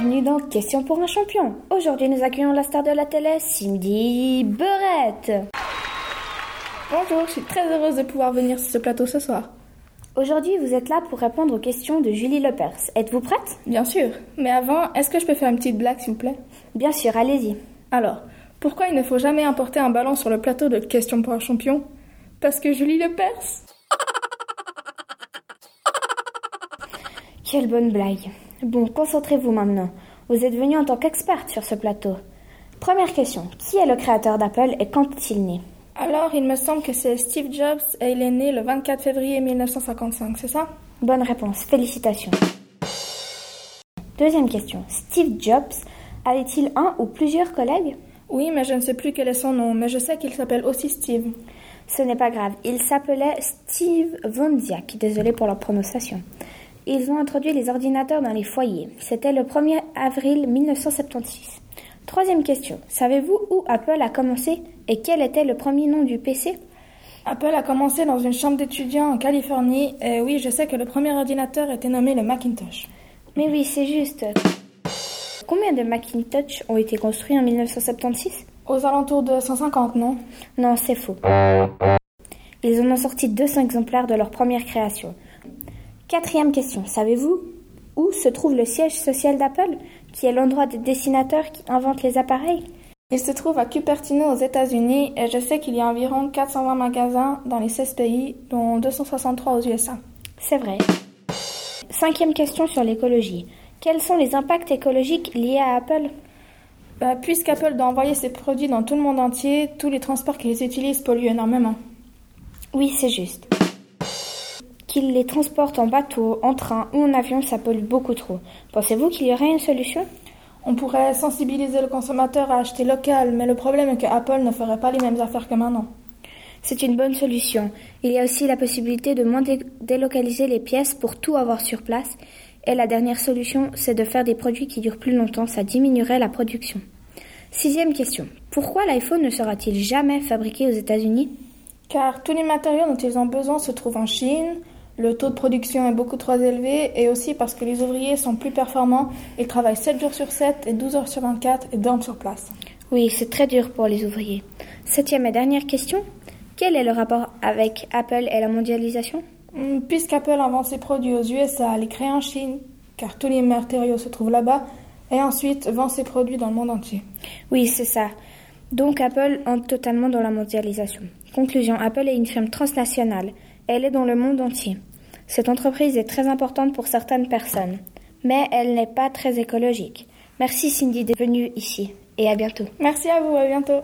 bienvenue dans Question pour un champion. Aujourd'hui, nous accueillons la star de la télé, Cindy Burette. Bonjour, je suis très heureuse de pouvoir venir sur ce plateau ce soir. Aujourd'hui, vous êtes là pour répondre aux questions de Julie Lepers. Êtes-vous prête? Bien sûr, mais avant, est-ce que je peux faire une petite blague s'il vous plaît? Bien sûr, allez-y. Alors, pourquoi il ne faut jamais importer un ballon sur le plateau de Question pour un champion? Parce que Julie Lepers? Quelle bonne blague. Bon, concentrez-vous maintenant. Vous êtes venu en tant qu'experte sur ce plateau. Première question. Qui est le créateur d'Apple et quand est-il né Alors, il me semble que c'est Steve Jobs et il est né le 24 février 1955, c'est ça? Bonne réponse. Félicitations. Deuxième question. Steve Jobs avait-il un ou plusieurs collègues? Oui, mais je ne sais plus quel est son nom, mais je sais qu'il s'appelle aussi Steve. Ce n'est pas grave. Il s'appelait Steve Wozniak. Désolé pour leur prononciation. Ils ont introduit les ordinateurs dans les foyers. C'était le 1er avril 1976. Troisième question. Savez-vous où Apple a commencé et quel était le premier nom du PC Apple a commencé dans une chambre d'étudiants en Californie et oui, je sais que le premier ordinateur était nommé le Macintosh. Mais oui, c'est juste. Combien de Macintosh ont été construits en 1976 Aux alentours de 150, non? Non, c'est faux. Ils en ont sorti 200 exemplaires de leur première création. Quatrième question. Savez-vous où se trouve le siège social d'Apple, qui est l'endroit des dessinateurs qui inventent les appareils? Il se trouve à Cupertino aux États-Unis et je sais qu'il y a environ 420 magasins dans les 16 pays, dont 263 aux USA. C'est vrai. Cinquième question sur l'écologie. Quels sont les impacts écologiques liés à Apple? Bah, Puisqu'Apple doit envoyer ses produits dans tout le monde entier, tous les transports qu'ils utilisent polluent énormément. Oui, c'est juste. Qu'ils les transportent en bateau, en train ou en avion, ça pollue beaucoup trop. Pensez-vous qu'il y aurait une solution? On pourrait sensibiliser le consommateur à acheter local, mais le problème est que Apple ne ferait pas les mêmes affaires que maintenant. C'est une bonne solution. Il y a aussi la possibilité de moins délocaliser les pièces pour tout avoir sur place. Et la dernière solution, c'est de faire des produits qui durent plus longtemps, ça diminuerait la production. Sixième question. Pourquoi l'iPhone ne sera-t-il jamais fabriqué aux États-Unis? Car tous les matériaux dont ils ont besoin se trouvent en Chine, le taux de production est beaucoup trop élevé et aussi parce que les ouvriers sont plus performants. Ils travaillent 7 jours sur 7 et 12 heures sur 24 et dorment sur place. Oui, c'est très dur pour les ouvriers. Septième et dernière question. Quel est le rapport avec Apple et la mondialisation? Hmm, Puisqu'Apple invente ses produits aux USA, les crée en Chine, car tous les matériaux se trouvent là-bas, et ensuite vend ses produits dans le monde entier. Oui, c'est ça. Donc Apple entre totalement dans la mondialisation. Conclusion, Apple est une firme transnationale. Elle est dans le monde entier. Cette entreprise est très importante pour certaines personnes, mais elle n'est pas très écologique. Merci Cindy d'être venue ici et à bientôt. Merci à vous, à bientôt.